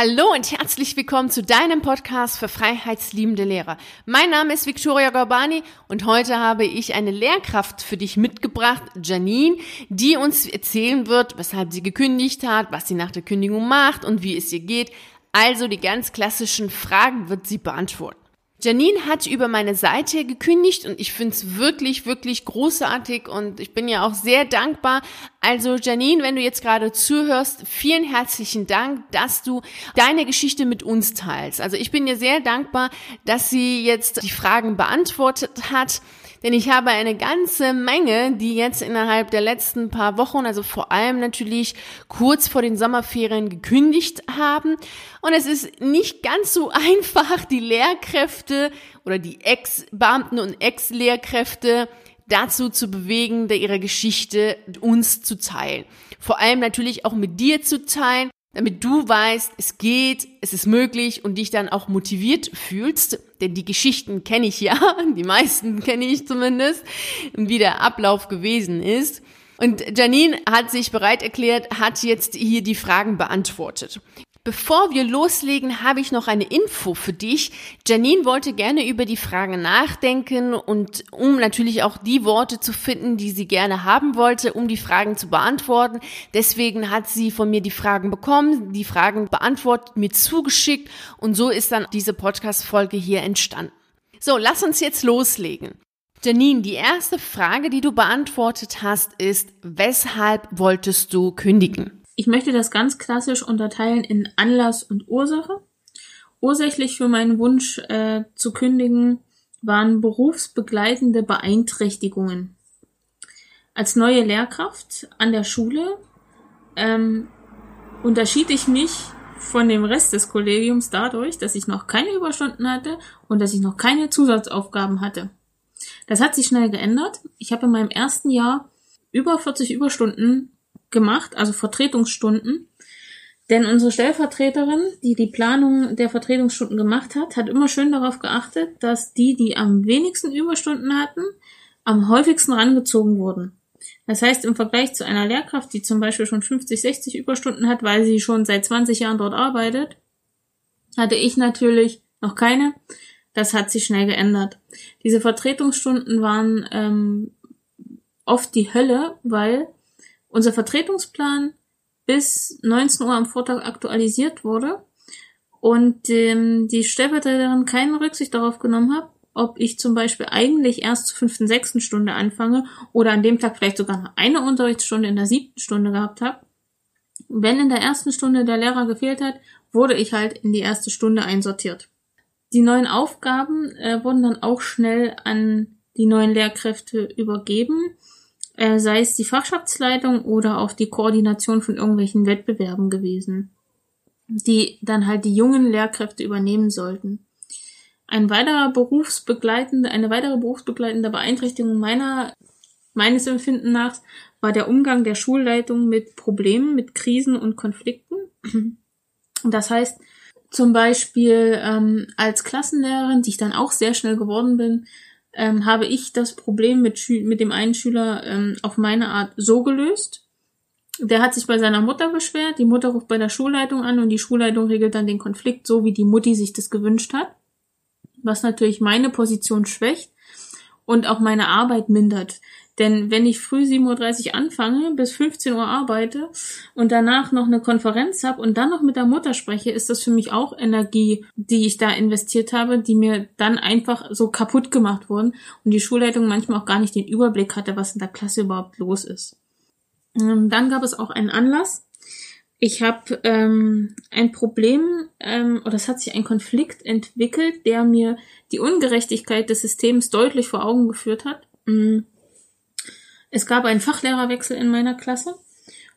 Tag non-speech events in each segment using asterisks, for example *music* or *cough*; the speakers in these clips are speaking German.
Hallo und herzlich willkommen zu deinem Podcast für freiheitsliebende Lehrer. Mein Name ist Victoria Gorbani und heute habe ich eine Lehrkraft für dich mitgebracht, Janine, die uns erzählen wird, weshalb sie gekündigt hat, was sie nach der Kündigung macht und wie es ihr geht. Also die ganz klassischen Fragen wird sie beantworten. Janine hat über meine Seite gekündigt und ich finde es wirklich, wirklich großartig und ich bin ja auch sehr dankbar. Also Janine, wenn du jetzt gerade zuhörst, vielen herzlichen Dank, dass du deine Geschichte mit uns teilst. Also ich bin dir sehr dankbar, dass sie jetzt die Fragen beantwortet hat. Denn ich habe eine ganze Menge, die jetzt innerhalb der letzten paar Wochen, also vor allem natürlich kurz vor den Sommerferien gekündigt haben. Und es ist nicht ganz so *laughs* einfach, die Lehrkräfte oder die Ex-Beamten und Ex-Lehrkräfte dazu zu bewegen, ihre Geschichte uns zu teilen. Vor allem natürlich auch mit dir zu teilen, damit du weißt, es geht, es ist möglich und dich dann auch motiviert fühlst, denn die Geschichten kenne ich ja, *laughs* die meisten kenne ich zumindest, wie der Ablauf gewesen ist. Und Janine hat sich bereit erklärt, hat jetzt hier die Fragen beantwortet. Bevor wir loslegen, habe ich noch eine Info für dich. Janine wollte gerne über die Fragen nachdenken und um natürlich auch die Worte zu finden, die sie gerne haben wollte, um die Fragen zu beantworten. Deswegen hat sie von mir die Fragen bekommen, die Fragen beantwortet, mir zugeschickt und so ist dann diese Podcast-Folge hier entstanden. So, lass uns jetzt loslegen. Janine, die erste Frage, die du beantwortet hast, ist, weshalb wolltest du kündigen? Ich möchte das ganz klassisch unterteilen in Anlass und Ursache. Ursächlich für meinen Wunsch äh, zu kündigen waren berufsbegleitende Beeinträchtigungen. Als neue Lehrkraft an der Schule ähm, unterschied ich mich von dem Rest des Kollegiums dadurch, dass ich noch keine Überstunden hatte und dass ich noch keine Zusatzaufgaben hatte. Das hat sich schnell geändert. Ich habe in meinem ersten Jahr über 40 Überstunden gemacht, also Vertretungsstunden. Denn unsere Stellvertreterin, die die Planung der Vertretungsstunden gemacht hat, hat immer schön darauf geachtet, dass die, die am wenigsten Überstunden hatten, am häufigsten rangezogen wurden. Das heißt, im Vergleich zu einer Lehrkraft, die zum Beispiel schon 50, 60 Überstunden hat, weil sie schon seit 20 Jahren dort arbeitet, hatte ich natürlich noch keine. Das hat sich schnell geändert. Diese Vertretungsstunden waren ähm, oft die Hölle, weil unser Vertretungsplan bis 19 Uhr am Vortag aktualisiert wurde und ähm, die Stellvertreterin keine Rücksicht darauf genommen hat, ob ich zum Beispiel eigentlich erst zur fünften, sechsten Stunde anfange oder an dem Tag vielleicht sogar eine Unterrichtsstunde in der siebten Stunde gehabt habe. Wenn in der ersten Stunde der Lehrer gefehlt hat, wurde ich halt in die erste Stunde einsortiert. Die neuen Aufgaben äh, wurden dann auch schnell an die neuen Lehrkräfte übergeben äh, sei es die Fachschaftsleitung oder auch die Koordination von irgendwelchen Wettbewerben gewesen, die dann halt die jungen Lehrkräfte übernehmen sollten. Ein weiterer berufsbegleitende, eine weitere berufsbegleitende Beeinträchtigung meiner, meines Empfinden nach war der Umgang der Schulleitung mit Problemen, mit Krisen und Konflikten. *clears throat* Das heißt, zum Beispiel ähm, als Klassenlehrerin, die ich dann auch sehr schnell geworden bin, ähm, habe ich das Problem mit, mit dem einen Schüler ähm, auf meine Art so gelöst. Der hat sich bei seiner Mutter beschwert, die Mutter ruft bei der Schulleitung an und die Schulleitung regelt dann den Konflikt so, wie die Mutti sich das gewünscht hat. Was natürlich meine Position schwächt und auch meine Arbeit mindert. Denn wenn ich früh 7.30 Uhr anfange, bis 15 Uhr arbeite und danach noch eine Konferenz habe und dann noch mit der Mutter spreche, ist das für mich auch Energie, die ich da investiert habe, die mir dann einfach so kaputt gemacht wurden und die Schulleitung manchmal auch gar nicht den Überblick hatte, was in der Klasse überhaupt los ist. Ähm, dann gab es auch einen Anlass. Ich habe ähm, ein Problem ähm, oder es hat sich ein Konflikt entwickelt, der mir die Ungerechtigkeit des Systems deutlich vor Augen geführt hat. Mm. Es gab einen Fachlehrerwechsel in meiner Klasse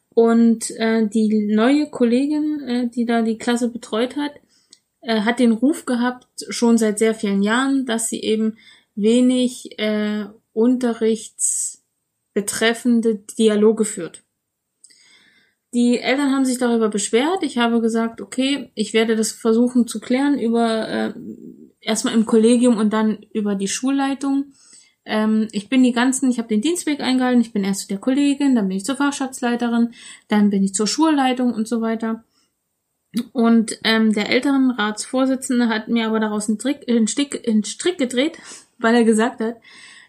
und äh, die neue Kollegin, äh, die da die Klasse betreut hat, äh, hat den Ruf gehabt, schon seit sehr vielen Jahren, dass sie eben wenig äh, unterrichtsbetreffende Dialoge führt. Die Eltern haben sich darüber beschwert. Ich habe gesagt, okay, ich werde das versuchen zu klären über äh, erstmal im Kollegium und dann über die Schulleitung. Ähm, ich bin die ganzen, ich habe den Dienstweg eingehalten, ich bin erst zu der Kollegin, dann bin ich zur Fachschaftsleiterin, dann bin ich zur Schulleitung und so weiter. Und ähm, der Elternratsvorsitzende hat mir aber daraus einen, Trick, einen, Stick, einen Strick gedreht, *laughs* weil er gesagt hat,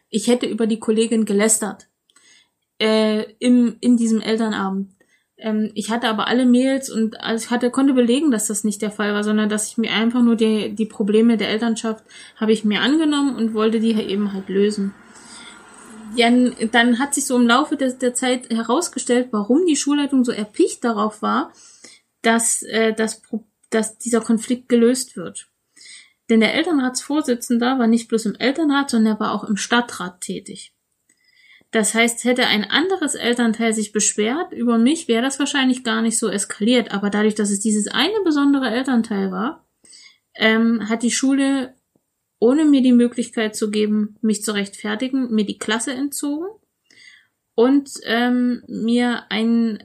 ich hätte über die Kollegin gelästert äh, im, in diesem Elternabend. Ähm, ich hatte aber alle Mails und also ich hatte, konnte belegen, dass das nicht der Fall war, sondern dass ich mir einfach nur die, die Probleme der Elternschaft habe ich mir angenommen und wollte die eben halt lösen. Ja, dann hat sich so im Laufe der, der Zeit herausgestellt, warum die Schulleitung so erpicht darauf war, dass, äh, dass, dass dieser Konflikt gelöst wird. Denn der Elternratsvorsitzender war nicht bloß im Elternrat, sondern er war auch im Stadtrat tätig. Das heißt, hätte ein anderes Elternteil sich beschwert über mich, wäre das wahrscheinlich gar nicht so eskaliert. Aber dadurch, dass es dieses eine besondere Elternteil war, ähm, hat die Schule, ohne mir die Möglichkeit zu geben, mich zu rechtfertigen, mir die Klasse entzogen und ähm, mir ein,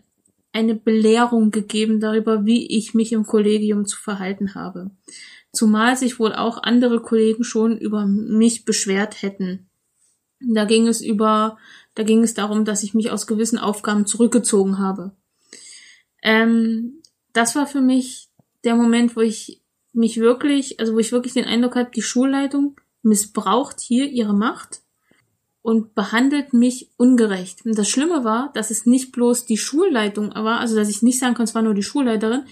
eine Belehrung gegeben darüber, wie ich mich im Kollegium zu verhalten habe. Zumal sich wohl auch andere Kollegen schon über mich beschwert hätten da ging es über, da ging es darum, dass ich mich aus gewissen Aufgaben zurückgezogen habe. Ähm, das war für mich der Moment, wo ich mich wirklich, also wo ich wirklich den Eindruck hatte, die Schulleitung missbraucht hier ihre Macht und behandelt mich ungerecht. Und das Schlimme war, dass es nicht bloß die Schulleitung war, also dass ich nicht sagen kann, es war nur die Schulleiterin,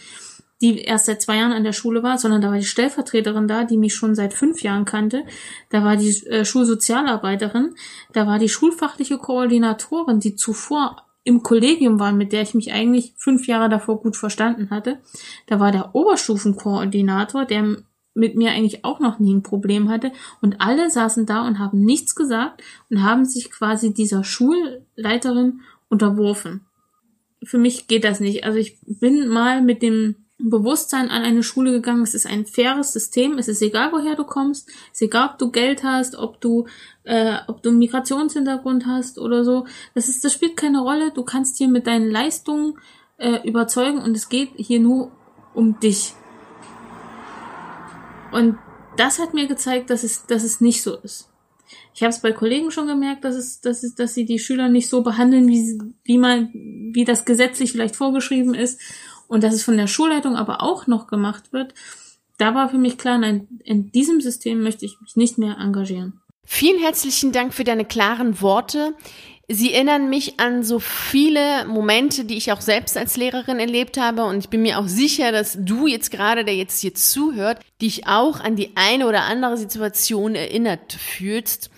die erst seit zwei Jahren an der Schule war, sondern da war die Stellvertreterin da, die mich schon seit fünf Jahren kannte. Da war die äh, Schulsozialarbeiterin, da war die schulfachliche Koordinatorin, die zuvor im Kollegium war, mit der ich mich eigentlich fünf Jahre davor gut verstanden hatte. Da war der Oberstufenkoordinator, der mit mir eigentlich auch noch nie ein Problem hatte. Und alle saßen da und haben nichts gesagt und haben sich quasi dieser Schulleiterin unterworfen. Für mich geht das nicht. Also ich bin mal mit dem Bewusstsein an eine Schule gegangen. Es ist ein faires System. Es ist egal, woher du kommst. Es ist egal, ob du Geld hast, ob du, äh, ob du einen Migrationshintergrund hast oder so. Das ist, das spielt keine Rolle. Du kannst hier mit deinen Leistungen äh, überzeugen und es geht hier nur um dich. Und das hat mir gezeigt, dass es, dass es nicht so ist. Ich habe es bei Kollegen schon gemerkt, dass es, dass es, dass sie die Schüler nicht so behandeln, wie, wie man, wie das gesetzlich vielleicht vorgeschrieben ist und dass es von der Schulleitung aber auch noch gemacht wird, da war für mich klar, nein, in diesem System möchte ich mich nicht mehr engagieren. Vielen herzlichen Dank für deine klaren Worte. Sie erinnern mich an so viele Momente, die ich auch selbst als Lehrerin erlebt habe. Und ich bin mir auch sicher, dass du jetzt gerade, der jetzt hier zuhört, dich auch an die eine oder andere Situation erinnert fühlst.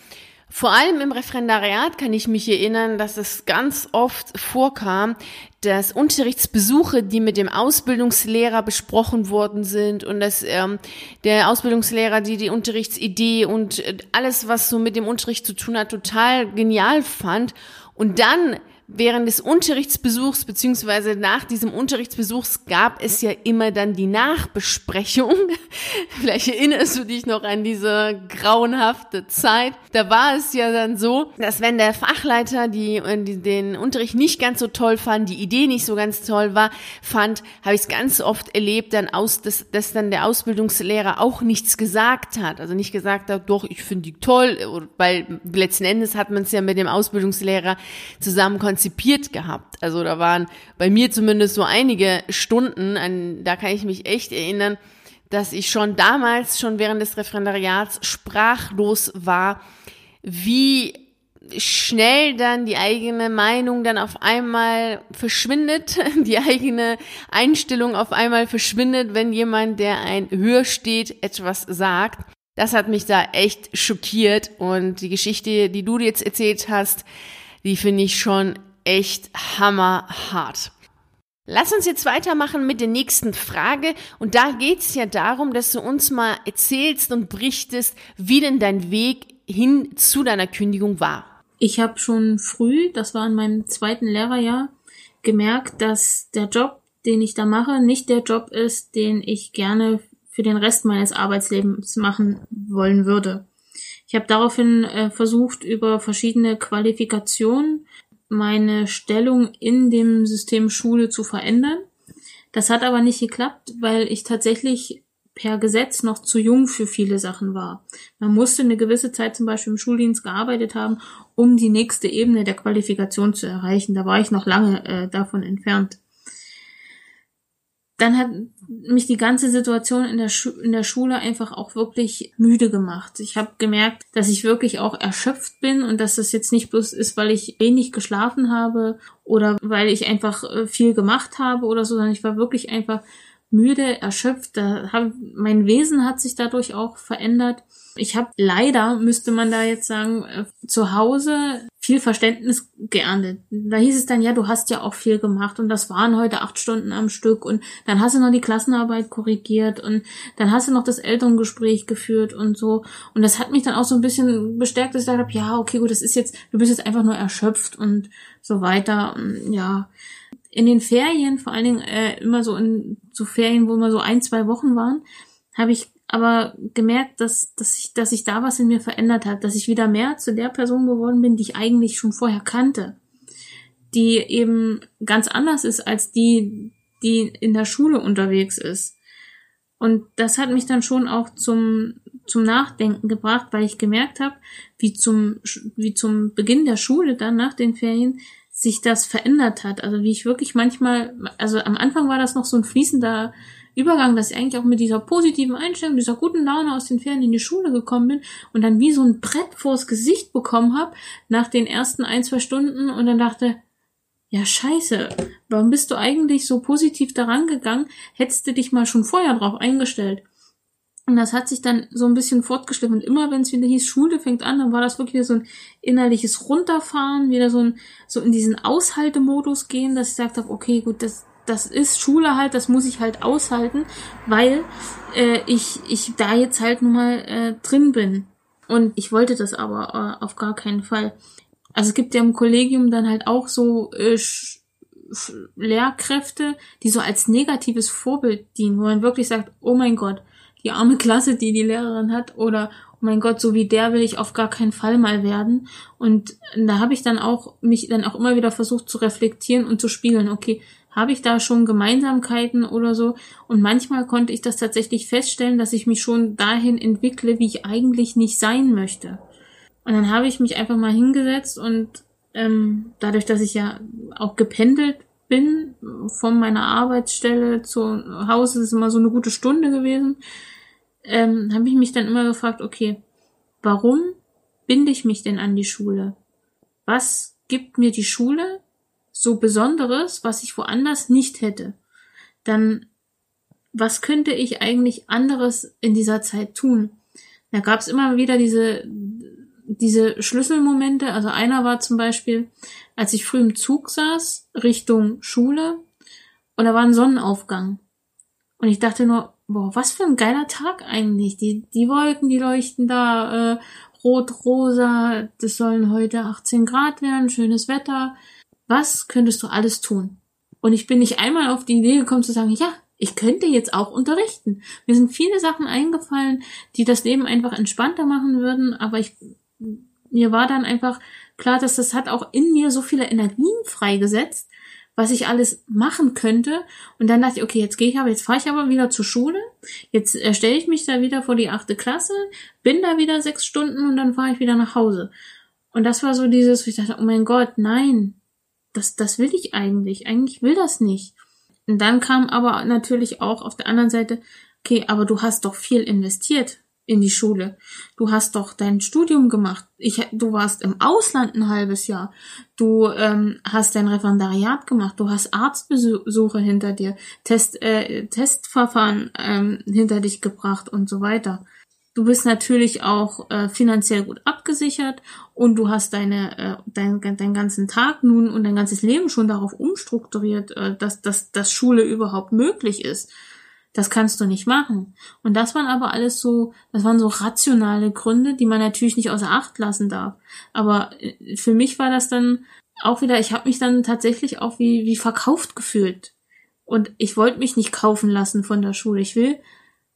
Vor allem im Referendariat kann ich mich erinnern, dass es ganz oft vorkam, dass Unterrichtsbesuche, die mit dem Ausbildungslehrer besprochen worden sind und dass ähm, der Ausbildungslehrer die die Unterrichtsidee und äh, alles, was so mit dem Unterricht zu tun hat, total genial fand. Und dann während des Unterrichtsbesuchs beziehungsweise nach diesem Unterrichtsbesuchs gab es ja immer dann die Nachbesprechung. *laughs* Vielleicht erinnerst du dich noch an diese grauenhafte Zeit. Da war es ja dann so, dass wenn der Fachleiter die, die den Unterricht nicht ganz so toll fand, die Idee nicht so ganz toll war, fand, habe ich es ganz oft erlebt, dann aus, dass, dass dann der Ausbildungslehrer auch nichts gesagt hat. Also nicht gesagt hat, doch, ich finde die toll, weil letzten Endes hat man es ja mit dem Ausbildungslehrer zusammen konzipiert gehabt. Also da waren bei mir zumindest so einige Stunden, an, da kann ich mich echt erinnern, dass ich schon damals, schon während des Referendariats sprachlos war, wie schnell dann die eigene Meinung dann auf einmal verschwindet, *laughs* die eigene Einstellung auf einmal verschwindet, wenn jemand, der ein höher steht, etwas sagt. Das hat mich da echt schockiert und die Geschichte, die du jetzt erzählt hast, die finde ich schon echt hammerhart. Lass uns jetzt weitermachen mit der nächsten Frage. Und da geht es ja darum, dass du uns mal erzählst und berichtest, wie denn dein Weg hin zu deiner Kündigung war. Ich habe schon früh, das war in meinem zweiten Lehrerjahr, gemerkt, dass der Job, den ich da mache, nicht der Job ist, den ich gerne für den Rest meines Arbeitslebens machen wollen würde. Ich habe daraufhin äh, versucht, über verschiedene Qualifikationen meine Stellung in dem System Schule zu verändern. Das hat aber nicht geklappt, weil ich tatsächlich per Gesetz noch zu jung für viele Sachen war. Man musste eine gewisse Zeit zum Beispiel im Schuldienst gearbeitet haben, um die nächste Ebene der Qualifikation zu erreichen. Da war ich noch lange äh, davon entfernt. dann hat mich die ganze Situation in der, Schu in der Schule einfach auch wirklich müde gemacht. Ich habe gemerkt, dass ich wirklich auch erschöpft bin und dass das jetzt nicht bloß ist, weil ich wenig geschlafen habe oder weil ich einfach äh, viel gemacht habe oder so, sondern ich war wirklich einfach müde, erschöpft. Hab, mein Wesen hat sich dadurch auch verändert. Ich habe leider, müsste man da jetzt sagen, äh, zu Hause viel Verständnis geerntet. Da hieß es dann, ja, du hast ja auch viel gemacht und das waren heute acht Stunden am Stück und dann hast du noch die Klassenarbeit korrigiert und dann hast du noch das Elterngespräch geführt und so. Und das hat mich dann auch so ein bisschen bestärkt, dass ich dachte, ja, okay, gut, das ist jetzt, du bist jetzt einfach nur erschöpft und so weiter. Und ja, in den Ferien, vor allen Dingen äh, immer so in so Ferien, wo immer so ein, zwei Wochen waren, habe ich aber gemerkt, dass, dass, ich, dass sich da was in mir verändert hat, dass ich wieder mehr zu der Person geworden bin, die ich eigentlich schon vorher kannte, die eben ganz anders ist als die, die in der Schule unterwegs ist. Und das hat mich dann schon auch zum, zum Nachdenken gebracht, weil ich gemerkt habe, wie zum, wie zum Beginn der Schule dann nach den Ferien sich das verändert hat. Also wie ich wirklich manchmal, also am Anfang war das noch so ein fließender Übergang, dass ich eigentlich auch mit dieser positiven Einstellung, dieser guten Laune aus den Ferien in die Schule gekommen bin und dann wie so ein Brett vors Gesicht bekommen habe nach den ersten ein, zwei Stunden und dann dachte, ja scheiße, warum bist du eigentlich so positiv daran gegangen? Hättest du dich mal schon vorher drauf eingestellt. Und das hat sich dann so ein bisschen fortgeschleppt. Und immer wenn es wieder hieß, Schule fängt an, dann war das wirklich so ein innerliches Runterfahren, wieder so ein, so in diesen Aushaltemodus gehen, dass ich gesagt habe, okay, gut, das, das ist Schule halt, das muss ich halt aushalten, weil äh, ich, ich da jetzt halt nun mal äh, drin bin. Und ich wollte das aber äh, auf gar keinen Fall. Also es gibt ja im Kollegium dann halt auch so äh, Lehrkräfte, die so als negatives Vorbild dienen, wo man wirklich sagt, oh mein Gott, die arme Klasse, die die Lehrerin hat, oder oh mein Gott, so wie der will ich auf gar keinen Fall mal werden. Und da habe ich dann auch mich dann auch immer wieder versucht zu reflektieren und zu spiegeln, okay, habe ich da schon Gemeinsamkeiten oder so? Und manchmal konnte ich das tatsächlich feststellen, dass ich mich schon dahin entwickle, wie ich eigentlich nicht sein möchte. Und dann habe ich mich einfach mal hingesetzt und ähm, dadurch, dass ich ja auch gependelt bin, von meiner Arbeitsstelle zu Hause, ist immer so eine gute Stunde gewesen, ähm, habe ich mich dann immer gefragt, okay, warum binde ich mich denn an die Schule? Was gibt mir die Schule so Besonderes, was ich woanders nicht hätte? Dann, was könnte ich eigentlich anderes in dieser Zeit tun? Da gab es immer wieder diese, diese Schlüsselmomente. Also einer war zum Beispiel, als ich früh im Zug saß, Richtung Schule, und da war ein Sonnenaufgang. Und ich dachte nur, boah, was für ein geiler Tag eigentlich. Die, die Wolken, die leuchten da, äh, rot, rosa, das sollen heute 18 Grad werden, schönes Wetter. Was könntest du alles tun? Und ich bin nicht einmal auf die Idee gekommen zu sagen, ja, ich könnte jetzt auch unterrichten. Mir sind viele Sachen eingefallen, die das Leben einfach entspannter machen würden, aber ich, mir war dann einfach klar, dass das hat auch in mir so viele Energien freigesetzt, was ich alles machen könnte. Und dann dachte ich, okay, jetzt gehe ich aber, jetzt fahre ich aber wieder zur Schule. Jetzt erstelle ich mich da wieder vor die achte Klasse, bin da wieder sechs Stunden und dann fahre ich wieder nach Hause. Und das war so dieses, ich dachte, oh mein Gott, nein, das, das will ich eigentlich. Eigentlich will das nicht. Und dann kam aber natürlich auch auf der anderen Seite, okay, aber du hast doch viel investiert in die Schule. Du hast doch dein Studium gemacht. Ich, du warst im Ausland ein halbes Jahr. Du ähm, hast dein Referendariat gemacht. Du hast Arztbesuche hinter dir, Test, äh, Testverfahren ähm, hinter dich gebracht und so weiter. Du bist natürlich auch äh, finanziell gut abgesichert und du hast deine, äh, dein, deinen ganzen Tag nun und dein ganzes Leben schon darauf umstrukturiert, äh, dass, dass, dass Schule überhaupt möglich ist. Das kannst du nicht machen. Und das waren aber alles so, das waren so rationale Gründe, die man natürlich nicht außer Acht lassen darf. Aber äh, für mich war das dann auch wieder, ich habe mich dann tatsächlich auch wie, wie verkauft gefühlt. Und ich wollte mich nicht kaufen lassen von der Schule. Ich will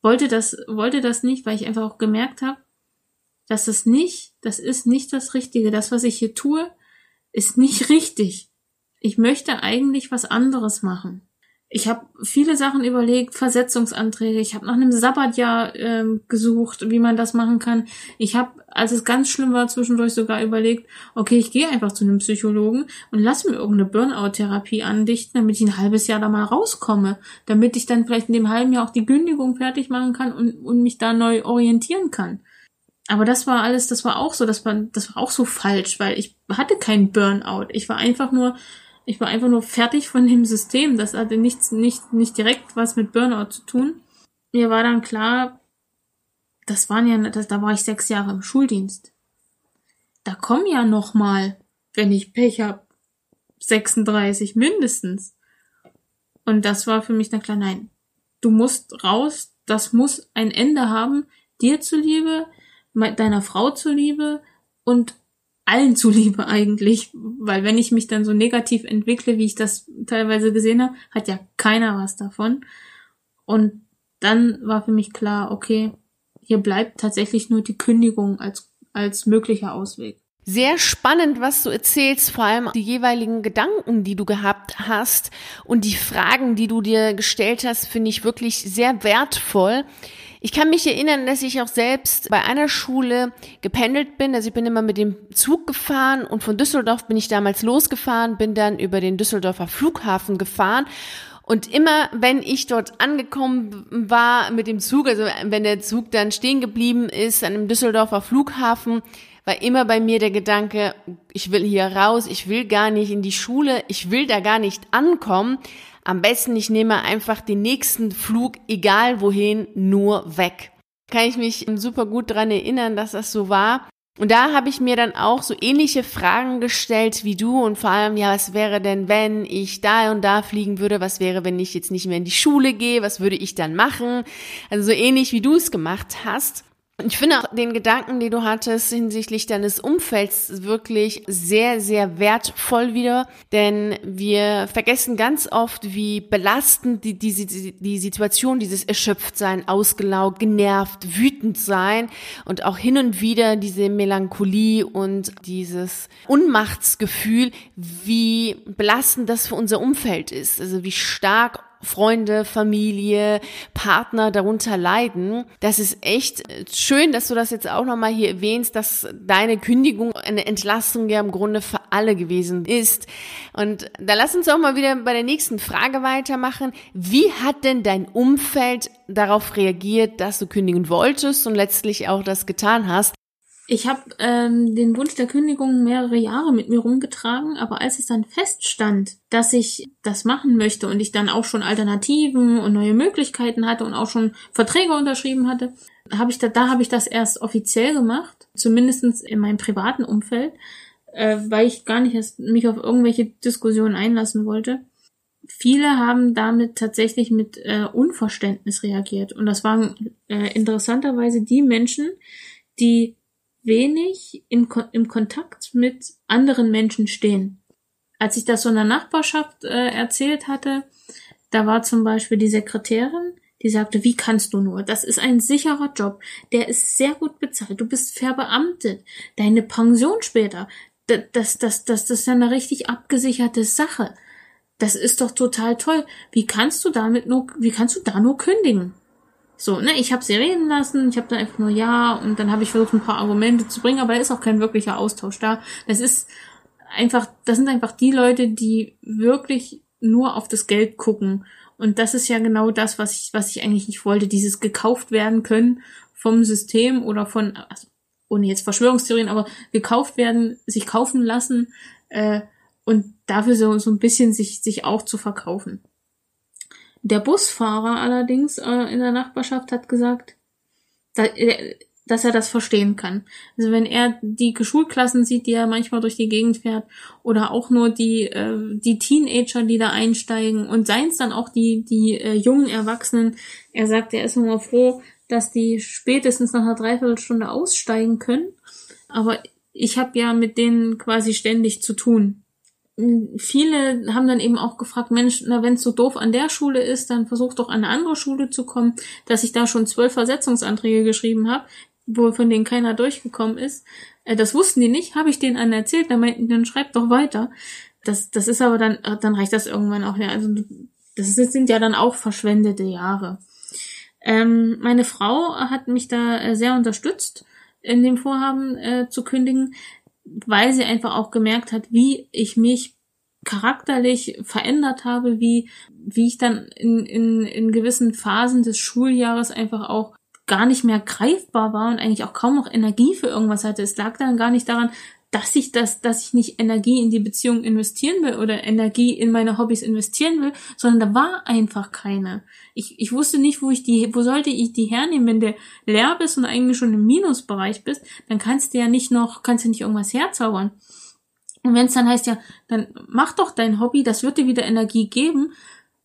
wollte das, wollte das nicht, weil ich einfach auch gemerkt habe, dass das nicht, das ist nicht das Richtige. Das, was ich hier tue, ist nicht *laughs* richtig. Ich möchte eigentlich was anderes machen. Ich habe viele Sachen überlegt, Versetzungsanträge. Ich habe nach einem Sabbatjahr ähm, gesucht, wie man das machen kann. Ich habe als es ganz schlimm war, zwischendurch sogar überlegt, okay, ich gehe einfach zu einem Psychologen und lass mir irgendeine Burnout-Therapie andichten, damit ich ein halbes Jahr da mal rauskomme, damit ich dann vielleicht in dem halben Jahr auch die Kündigung fertig machen kann und, und mich da neu orientieren kann. Aber das war alles, das war auch so, das war, das war auch so falsch, weil ich hatte keinen Burnout. Ich war einfach nur, ich war einfach nur fertig von dem System. Das hatte nichts, nicht, nicht direkt was mit Burnout zu tun. Mir war dann klar, das waren ja, das, da war ich sechs Jahre im Schuldienst. Da kommen ja noch mal, wenn ich Pech hab, 36 mindestens. Und das war für mich dann klar, nein, du musst raus, das muss ein Ende haben, dir zuliebe, deiner Frau zuliebe und allen zuliebe eigentlich, weil wenn ich mich dann so negativ entwickle, wie ich das teilweise gesehen habe, hat ja keiner was davon. Und dann war für mich klar, okay, hier bleibt tatsächlich nur die Kündigung als, als möglicher Ausweg. Sehr spannend, was du erzählst, vor allem die jeweiligen Gedanken, die du gehabt hast und die Fragen, die du dir gestellt hast, finde ich wirklich sehr wertvoll. Ich kann mich erinnern, dass ich auch selbst bei einer Schule gependelt bin. Also ich bin immer mit dem Zug gefahren und von Düsseldorf bin ich damals losgefahren, bin dann über den Düsseldorfer Flughafen gefahren und immer, wenn ich dort angekommen war mit dem Zug, also wenn der Zug dann stehen geblieben ist an dem Düsseldorfer Flughafen, war immer bei mir der Gedanke, ich will hier raus, ich will gar nicht in die Schule, ich will da gar nicht ankommen. Am besten, ich nehme einfach den nächsten Flug, egal wohin, nur weg. Kann ich mich super gut dran erinnern, dass das so war. Und da habe ich mir dann auch so ähnliche Fragen gestellt wie du und vor allem, ja, was wäre denn, wenn ich da und da fliegen würde? Was wäre, wenn ich jetzt nicht mehr in die Schule gehe? Was würde ich dann machen? Also so ähnlich wie du es gemacht hast. Ich finde auch den Gedanken, den du hattest hinsichtlich deines Umfelds wirklich sehr, sehr wertvoll wieder, denn wir vergessen ganz oft, wie belastend die, die, die, die Situation, dieses Erschöpftsein, ausgelaugt, genervt, wütend sein und auch hin und wieder diese Melancholie und dieses Unmachtsgefühl, wie belastend das für unser Umfeld ist, also wie stark Freunde, Familie, Partner darunter leiden. Das ist echt schön, dass du das jetzt auch nochmal hier erwähnst, dass deine Kündigung eine Entlastung ja im Grunde für alle gewesen ist. Und da lass uns auch mal wieder bei der nächsten Frage weitermachen. Wie hat denn dein Umfeld darauf reagiert, dass du kündigen wolltest und letztlich auch das getan hast? Ich habe ähm, den Wunsch der Kündigung mehrere Jahre mit mir rumgetragen, aber als es dann feststand, dass ich das machen möchte und ich dann auch schon Alternativen und neue Möglichkeiten hatte und auch schon Verträge unterschrieben hatte, habe ich da, da habe ich das erst offiziell gemacht, zumindestens in meinem privaten Umfeld, äh, weil ich gar nicht erst mich auf irgendwelche Diskussionen einlassen wollte. Viele haben damit tatsächlich mit äh, Unverständnis reagiert und das waren äh, interessanterweise die Menschen, die wenig in, im Kontakt mit anderen Menschen stehen. Als ich das so in der Nachbarschaft äh, erzählt hatte, da war zum Beispiel die Sekretärin, die sagte, wie kannst du nur? Das ist ein sicherer Job. Der ist sehr gut bezahlt. Du bist verbeamtet. Deine Pension später. Das, das, das, das, das ist ja eine richtig abgesicherte Sache. Das ist doch total toll. Wie kannst du damit nur, wie kannst du da nur kündigen? So, ne, ich habe sie reden lassen, ich habe dann einfach nur ja und dann habe ich versucht, ein paar Argumente zu bringen, aber da ist auch kein wirklicher Austausch da. Das ist einfach, das sind einfach die Leute, die wirklich nur auf das Geld gucken. Und das ist ja genau das, was ich, was ich eigentlich nicht wollte, dieses gekauft werden können vom System oder von, also ohne jetzt Verschwörungstheorien, aber gekauft werden, sich kaufen lassen äh, und dafür so, so ein bisschen sich, sich auch zu verkaufen. Der Busfahrer allerdings äh, in der Nachbarschaft hat gesagt, da, äh, dass er das verstehen kann. Also wenn er die Schulklassen sieht, die er manchmal durch die Gegend fährt, oder auch nur die, äh, die Teenager, die da einsteigen und seien es dann auch die, die äh, jungen Erwachsenen, er sagt, er ist immer froh, dass die spätestens nach einer Dreiviertelstunde aussteigen können. Aber ich habe ja mit denen quasi ständig zu tun viele haben dann eben auch gefragt, Mensch, na, wenn es so doof an der Schule ist, dann versuch doch an eine andere Schule zu kommen, dass ich da schon zwölf Versetzungsanträge geschrieben habe, wo von denen keiner durchgekommen ist. Äh, das wussten die nicht, habe ich denen an erzählt, da meinten dann schreib doch weiter. Das, das ist aber dann, dann reicht das irgendwann auch, ja. Also das sind ja dann auch verschwendete Jahre. Ähm, meine Frau hat mich da äh, sehr unterstützt in dem Vorhaben äh, zu kündigen, weil sie einfach auch gemerkt hat, wie ich mich charakterlich verändert habe, wie, wie ich dann in, in, in gewissen Phasen des Schuljahres einfach auch gar nicht mehr greifbar war und eigentlich auch kaum noch Energie für irgendwas hatte. Es lag dann gar nicht daran, dass ich das, dass ich nicht Energie in die Beziehung investieren will oder Energie in meine Hobbys investieren will, sondern da war einfach keine. Ich, ich wusste nicht, wo ich die, wo sollte ich die hernehmen, wenn du leer bist und eigentlich schon im Minusbereich bist, dann kannst du ja nicht noch, kannst du nicht irgendwas herzaubern. Und wenn es dann heißt, ja, dann mach doch dein Hobby, das wird dir wieder Energie geben,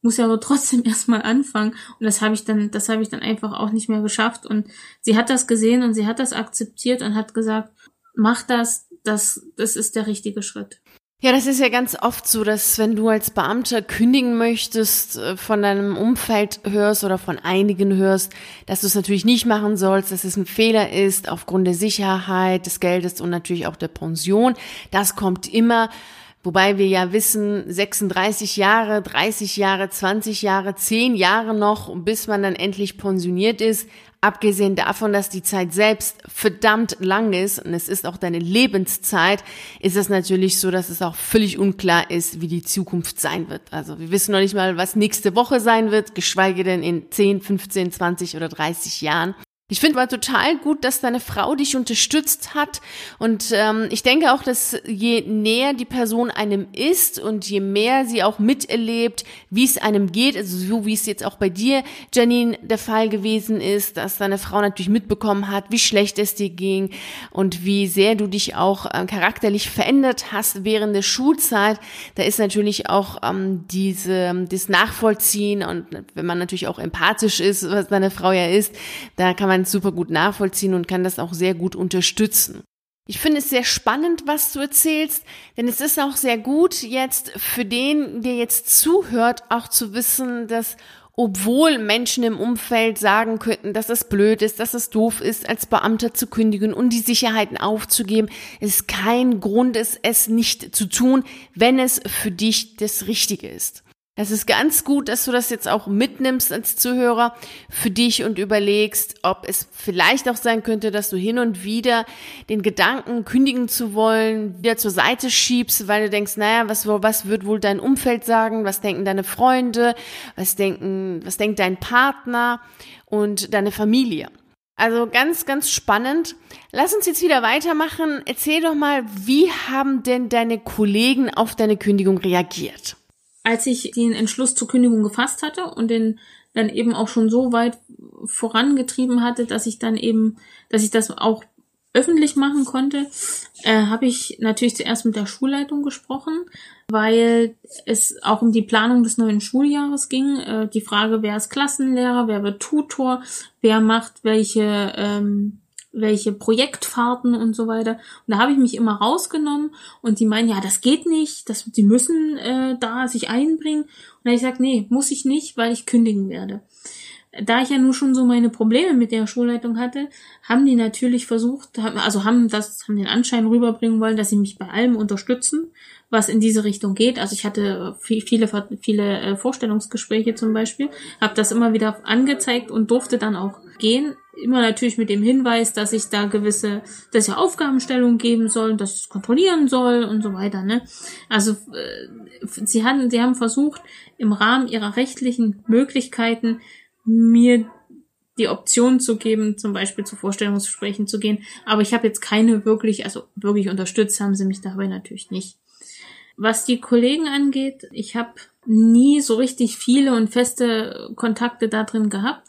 muss ja aber trotzdem *laughs* erstmal anfangen. Und das habe ich dann, das habe ich dann einfach auch nicht mehr geschafft. Und sie hat das gesehen und sie hat das akzeptiert und hat gesagt, mach das, das, das ist der richtige Schritt. Ja, das ist ja ganz oft so, dass wenn du als Beamter kündigen möchtest, äh, von deinem Umfeld hörst oder von einigen hörst, dass du es natürlich nicht machen sollst, dass es ein Fehler ist aufgrund der Sicherheit, des Geldes und natürlich auch der Pension. Das kommt immer. Wobei wir ja wissen, 36 Jahre, 30 Jahre, 20 Jahre, 10 Jahre noch, bis man dann endlich pensioniert ist. Abgesehen davon, dass die Zeit selbst verdammt lang ist und es ist auch deine Lebenszeit, ist es natürlich so, dass es auch völlig unklar ist, wie die Zukunft sein wird. Also wir wissen noch nicht mal, was nächste Woche sein wird, geschweige denn in 10, 15, 20 oder 30 Jahren. Ich finde aber total gut, dass deine Frau dich unterstützt hat. Und ähm, ich denke auch, dass je näher die Person einem ist und je mehr sie auch miterlebt, wie es einem geht, also so wie es jetzt auch bei dir, Janine, der Fall gewesen ist, dass deine Frau natürlich mitbekommen hat, wie schlecht es dir ging und wie sehr du dich auch äh, charakterlich verändert hast während der Schulzeit. Da ist natürlich auch ähm, diese, das Nachvollziehen und wenn man natürlich auch empathisch ist, was deine Frau ja ist, da kann man man super gut nachvollziehen und kann das auch sehr gut unterstützen. Ich finde es sehr spannend, was du erzählst, denn es ist auch sehr gut jetzt für den, der jetzt zuhört, auch zu wissen, dass obwohl Menschen im Umfeld sagen könnten, dass es blöd ist, dass es doof ist, als Beamter zu kündigen und die Sicherheiten aufzugeben, es kein Grund ist, es nicht zu tun, wenn es für dich das Richtige ist. Es ist ganz gut, dass du das jetzt auch mitnimmst als Zuhörer für dich und überlegst, ob es vielleicht auch sein könnte, dass du hin und wieder den Gedanken, kündigen zu wollen, wieder zur Seite schiebst, weil du denkst, naja, was, was wird wohl dein Umfeld sagen? Was denken deine Freunde? Was denken, was denkt dein Partner und deine Familie? Also ganz, ganz spannend. Lass uns jetzt wieder weitermachen. Erzähl doch mal, wie haben denn deine Kollegen auf deine Kündigung reagiert? Als ich den Entschluss zur Kündigung gefasst hatte und den dann eben auch schon so weit vorangetrieben hatte, dass ich dann eben, dass ich das auch öffentlich machen konnte, äh, habe ich natürlich zuerst mit der Schulleitung gesprochen, weil es auch um die Planung des neuen Schuljahres ging. Äh, die Frage, wer ist Klassenlehrer, wer wird Tutor, wer macht welche ähm, welche Projektfahrten und so weiter. Und da habe ich mich immer rausgenommen und die meinen, ja, das geht nicht, das, die müssen äh, da sich einbringen. Und da ich gesagt, nee, muss ich nicht, weil ich kündigen werde. Da ich ja nur schon so meine Probleme mit der Schulleitung hatte, haben die natürlich versucht, also haben das, haben den Anschein rüberbringen wollen, dass sie mich bei allem unterstützen, was in diese Richtung geht. Also ich hatte viele, viele äh, Vorstellungsgespräche zum Beispiel, habe das immer wieder angezeigt und durfte dann auch gehen immer natürlich mit dem Hinweis, dass ich da gewisse, dass ich Aufgabenstellungen geben soll, dass ich es kontrollieren soll und so weiter. Ne? Also äh, sie haben, sie haben versucht, im Rahmen ihrer rechtlichen Möglichkeiten mir die Option zu geben, zum Beispiel zu Vorstellungsgesprächen zu gehen. Aber ich habe jetzt keine wirklich, also wirklich unterstützt haben sie mich dabei natürlich nicht. Was die Kollegen angeht, ich habe nie so richtig viele und feste Kontakte da drin gehabt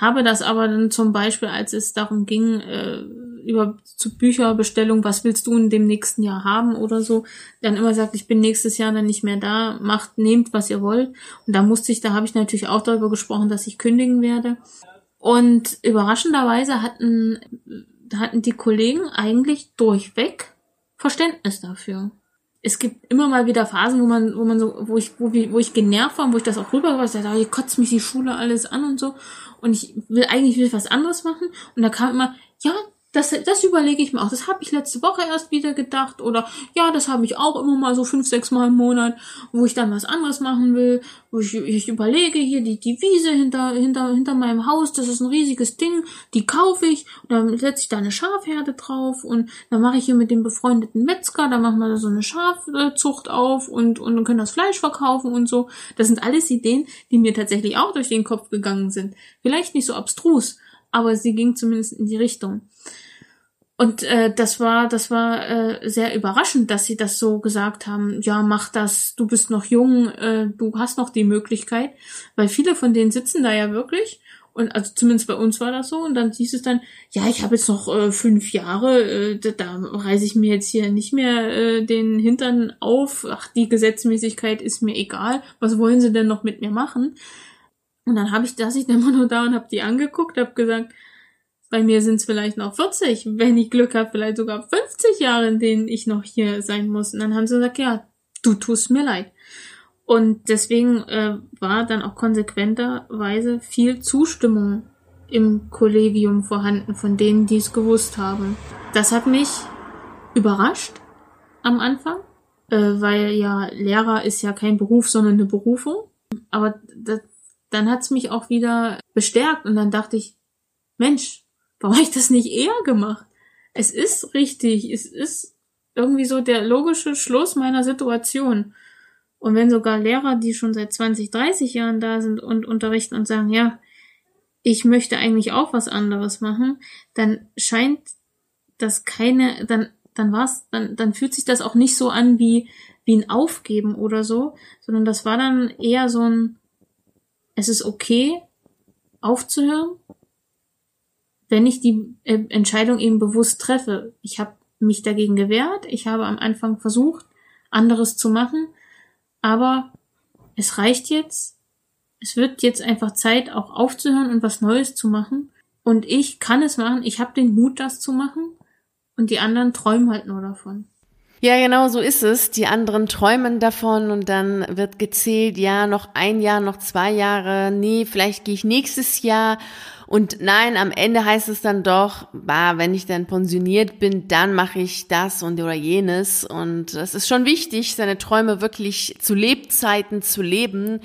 habe das aber dann zum Beispiel, als es darum ging, äh, über zu Bücherbestellung, was willst du in dem nächsten Jahr haben oder so, dann immer sagt, ich bin nächstes Jahr dann nicht mehr da, macht, nehmt, was ihr wollt. Und da musste ich, da habe ich natürlich auch darüber gesprochen, dass ich kündigen werde. Und überraschenderweise hatten, hatten die Kollegen eigentlich durchweg Verständnis dafür. Es gibt immer mal wieder Phasen, wo man, wo man so, wo ich, wo, wo ich genervt war, wo ich das auch rüber war, ich dachte, hier kotzt mich die Schule alles an und so. Und ich will eigentlich will was anderes machen. Und da kam immer, ja, das, das überlege ich mir auch. Das habe ich letzte Woche erst wieder gedacht. Oder ja, das habe ich auch immer mal so fünf, sechs Mal im Monat, wo ich dann was anderes machen will. Wo ich, ich überlege hier die, die Wiese hinter, hinter, hinter meinem Haus, das ist ein riesiges Ding, die kaufe ich. Und dann setze ich da eine Schafherde drauf. Und dann mache ich hier mit dem befreundeten Metzger, da machen wir da so eine Schafzucht auf und, und dann können das Fleisch verkaufen und so. Das sind alles Ideen, die mir tatsächlich auch durch den Kopf gegangen sind. Vielleicht nicht so abstrus, aber sie ging zumindest in die Richtung. Und äh, das war, das war äh, sehr überraschend, dass sie das so gesagt haben. Ja, mach das. Du bist noch jung, äh, du hast noch die Möglichkeit, weil viele von denen sitzen da ja wirklich. Und also zumindest bei uns war das so. Und dann hieß es dann, ja, ich habe jetzt noch äh, fünf Jahre, äh, da, da reiße ich mir jetzt hier nicht mehr äh, den Hintern auf. Ach, die Gesetzmäßigkeit ist mir egal. Was wollen sie denn noch mit mir machen? Und dann habe ich, da ich dann immer nur da und habe die angeguckt, habe gesagt, bei mir sind es vielleicht noch 40, wenn ich Glück habe, vielleicht sogar 50 Jahre, in denen ich noch hier sein muss. Und dann haben sie gesagt, ja, du tust mir leid. Und deswegen äh, war dann auch konsequenterweise viel Zustimmung im Kollegium vorhanden von denen, die es gewusst haben. Das hat mich überrascht am Anfang, äh, weil ja Lehrer ist ja kein Beruf, sondern eine Berufung. Aber das, dann hat's mich auch wieder bestärkt und dann dachte ich, Mensch, Warum habe ich das nicht eher gemacht? Es ist richtig, es ist irgendwie so der logische Schluss meiner Situation. Und wenn sogar Lehrer, die schon seit 20, 30 Jahren da sind und unterrichten und sagen, ja, ich möchte eigentlich auch was anderes machen, dann scheint das keine, dann, dann war's, dann, dann fühlt sich das auch nicht so an wie, wie ein Aufgeben oder so, sondern das war dann eher so ein, es ist okay, aufzuhören, wenn ich die äh, Entscheidung eben bewusst treffe. Ich habe mich dagegen gewehrt, ich habe am Anfang versucht, anderes zu machen, aber es reicht jetzt. Es wird jetzt einfach Zeit, auch aufzuhören und was Neues zu machen. Und ich kann es machen, ich habe den Mut, das zu machen. Und die anderen träumen halt nur davon. Ja, genau so ist es. Die anderen träumen davon und dann wird gezählt, ja, noch ein Jahr, noch zwei Jahre, nee, vielleicht gehe ich nächstes Jahr und nein, am Ende heißt es dann doch, bah, wenn ich dann pensioniert bin, dann mache ich das und oder jenes. Und es ist schon wichtig, seine Träume wirklich zu Lebzeiten zu leben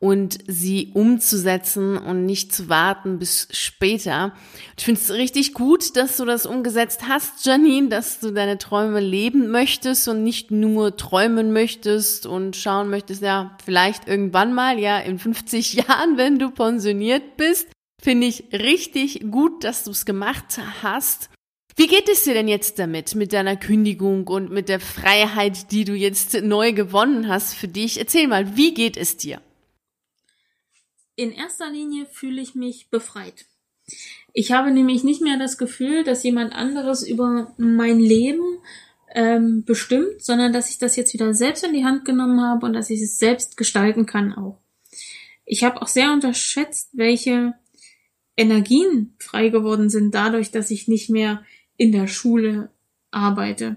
und sie umzusetzen und nicht zu warten bis später. Ich finde es richtig gut, dass du das umgesetzt hast, Janine, dass du deine Träume leben möchtest und nicht nur träumen möchtest und schauen möchtest, ja, vielleicht irgendwann mal, ja, in 50 *laughs* Jahren, wenn du pensioniert bist. Finde ich richtig gut, dass du es gemacht hast. Wie geht es dir denn jetzt damit, mit deiner Kündigung und mit der Freiheit, die du jetzt neu gewonnen hast für dich? Erzähl mal, wie geht es dir? In erster Linie fühle ich mich befreit. Ich habe nämlich nicht mehr das Gefühl, dass jemand anderes über mein Leben ähm, bestimmt, sondern dass ich das jetzt wieder selbst in die Hand genommen habe und dass ich es selbst gestalten kann auch. Ich habe auch sehr unterschätzt, welche Energien frei geworden sind dadurch, dass ich nicht mehr in der Schule arbeite.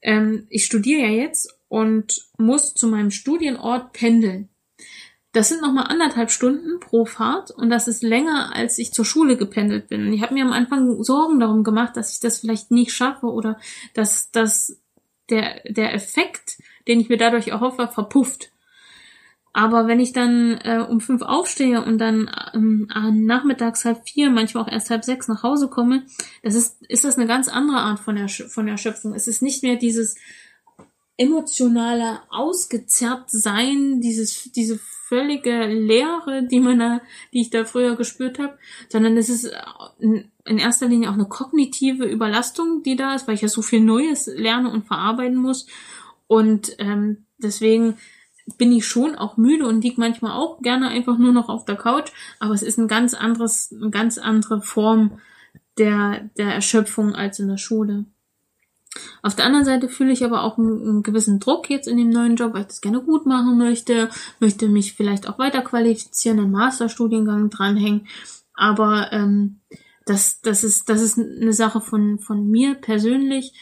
Ähm, ich studiere ja jetzt und muss zu meinem Studienort pendeln. Das sind nochmal anderthalb Stunden pro Fahrt und das ist länger, als ich zur Schule gependelt bin. Ich habe mir am Anfang Sorgen darum gemacht, dass ich das vielleicht nicht schaffe oder dass, dass der, der Effekt, den ich mir dadurch erhoffe, verpufft. Aber wenn ich dann äh, um fünf aufstehe und dann ähm, nachmittags halb vier, manchmal auch erst halb sechs nach Hause komme, das ist, ist das eine ganz andere Art von, Ersch von Erschöpfung. Es ist nicht mehr dieses emotionale ausgezerrt sein, dieses, diese völlige Leere, die man da, die ich da früher gespürt habe, sondern es ist in erster Linie auch eine kognitive Überlastung, die da ist, weil ich ja so viel Neues lerne und verarbeiten muss. Und ähm, deswegen bin ich schon auch müde und lieg manchmal auch gerne einfach nur noch auf der Couch, aber es ist ein ganz anderes, eine ganz andere Form der, der Erschöpfung als in der Schule. Auf der anderen Seite fühle ich aber auch einen, einen, gewissen Druck jetzt in dem neuen Job, weil ich das gerne gut machen möchte, möchte mich vielleicht auch weiter qualifizieren, einen Masterstudiengang dranhängen. Aber ähm, das, das ist, das ist eine Sache von, von mir persönlich.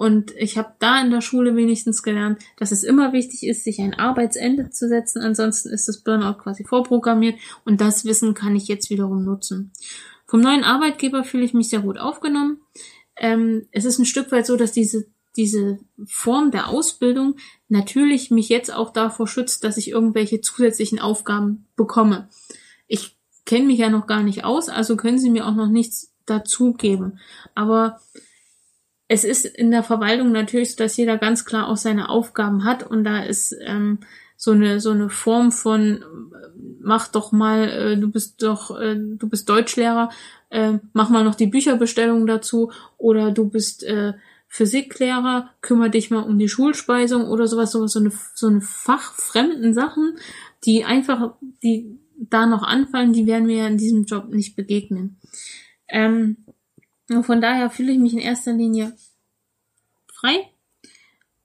Und ich habe da in der Schule wenigstens gelernt, dass es immer wichtig ist, sich ein Arbeitsende zu setzen. Ansonsten ist das Burnout quasi vorprogrammiert und das Wissen kann ich jetzt wiederum nutzen. Vom neuen Arbeitgeber fühle ich mich sehr gut aufgenommen. Ähm, es ist ein Stück weit so, dass diese, diese Form der Ausbildung natürlich mich jetzt auch davor schützt, dass ich irgendwelche zusätzlichen Aufgaben bekomme. Ich kenne mich ja noch gar nicht aus, also können sie mir auch noch nichts dazugeben. Aber es ist in der Verwaltung natürlich so, dass jeder ganz klar auch seine Aufgaben hat und da ist ähm, so eine so eine Form von mach doch mal, äh, du bist doch, äh, du bist Deutschlehrer, äh, mach mal noch die Bücherbestellung dazu oder du bist äh, Physiklehrer, kümmere dich mal um die Schulspeisung oder sowas, sowas, so eine, so eine fachfremden Sachen, die einfach, die da noch anfallen, die werden mir in diesem Job nicht begegnen. Ähm, und von daher fühle ich mich in erster Linie frei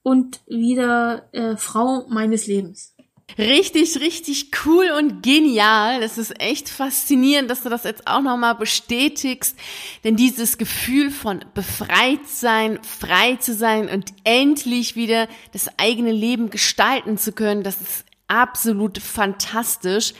und wieder äh, Frau meines Lebens. Richtig, richtig cool und genial. Das ist echt faszinierend, dass du das jetzt auch nochmal bestätigst. Denn dieses Gefühl von befreit sein, frei zu sein und endlich wieder das eigene Leben gestalten zu können, das ist absolut fantastisch.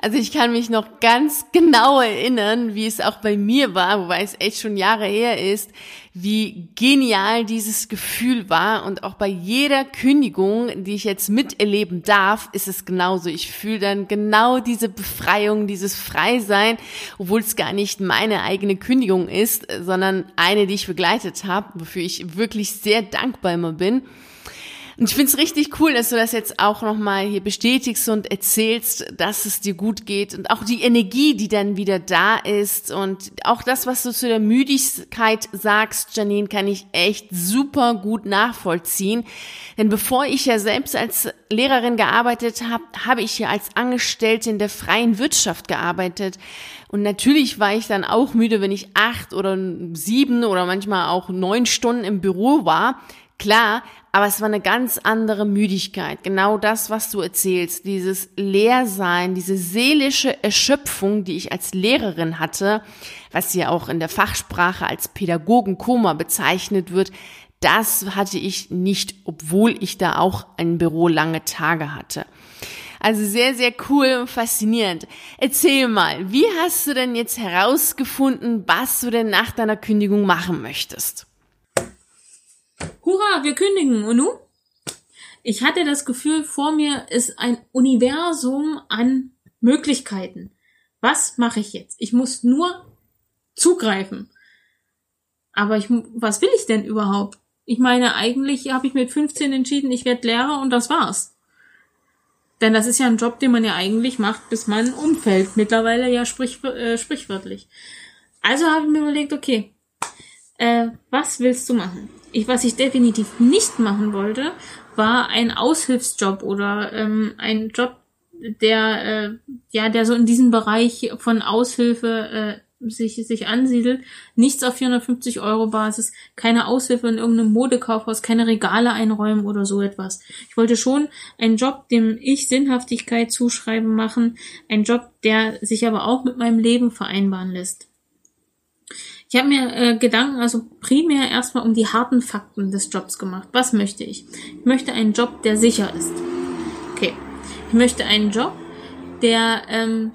Also ich kann mich noch ganz genau erinnern, wie es auch bei mir war, wobei es echt schon Jahre her ist, wie genial dieses Gefühl war. Und auch bei jeder Kündigung, die ich jetzt miterleben darf, ist es genauso. Ich fühle dann genau diese Befreiung, dieses Freisein, obwohl es gar nicht meine eigene Kündigung ist, sondern eine, die ich begleitet habe, wofür ich wirklich sehr dankbar immer bin. Und ich finde es richtig cool, dass du das jetzt auch nochmal hier bestätigst und erzählst, dass es dir gut geht und auch die Energie, die dann wieder da ist und auch das, was du zu der Müdigkeit sagst, Janine, kann ich echt super gut nachvollziehen. Denn bevor ich ja selbst als Lehrerin gearbeitet habe, habe ich ja als Angestellte in der freien Wirtschaft gearbeitet. Und natürlich war ich dann auch müde, wenn ich acht oder sieben oder manchmal auch neun Stunden im Büro war. Klar, aber es war eine ganz andere Müdigkeit. Genau das, was du erzählst, dieses Leersein, diese seelische Erschöpfung, die ich als Lehrerin hatte, was ja auch in der Fachsprache als Pädagogenkoma bezeichnet wird, das hatte ich nicht, obwohl ich da auch ein Büro lange Tage hatte. Also sehr, sehr cool und faszinierend. Erzähl mal, wie hast du denn jetzt herausgefunden, was du denn nach deiner Kündigung machen möchtest? Hurra, wir kündigen. Und nun? Ich hatte das Gefühl, vor mir ist ein Universum an Möglichkeiten. Was mache ich jetzt? Ich muss nur zugreifen. Aber ich, was will ich denn überhaupt? Ich meine, eigentlich habe ich mit 15 entschieden, ich werde Lehrer und das war's. Denn das ist ja ein Job, den man ja eigentlich macht, bis man umfällt. Mittlerweile ja sprich, äh, sprichwörtlich. Also habe ich mir überlegt, okay, äh, was willst du machen? Ich, was ich definitiv nicht machen wollte, war ein Aushilfsjob oder ähm, ein Job, der äh, ja, der so in diesem Bereich von Aushilfe äh, sich sich ansiedelt. Nichts auf 450 Euro Basis, keine Aushilfe in irgendeinem Modekaufhaus, keine Regale einräumen oder so etwas. Ich wollte schon einen Job, dem ich Sinnhaftigkeit zuschreiben machen, ein Job, der sich aber auch mit meinem Leben vereinbaren lässt. Ich habe mir äh, Gedanken also primär erstmal um die harten Fakten des Jobs gemacht. Was möchte ich? Ich möchte einen Job, der sicher ist. Okay. Ich möchte einen Job, der ähm,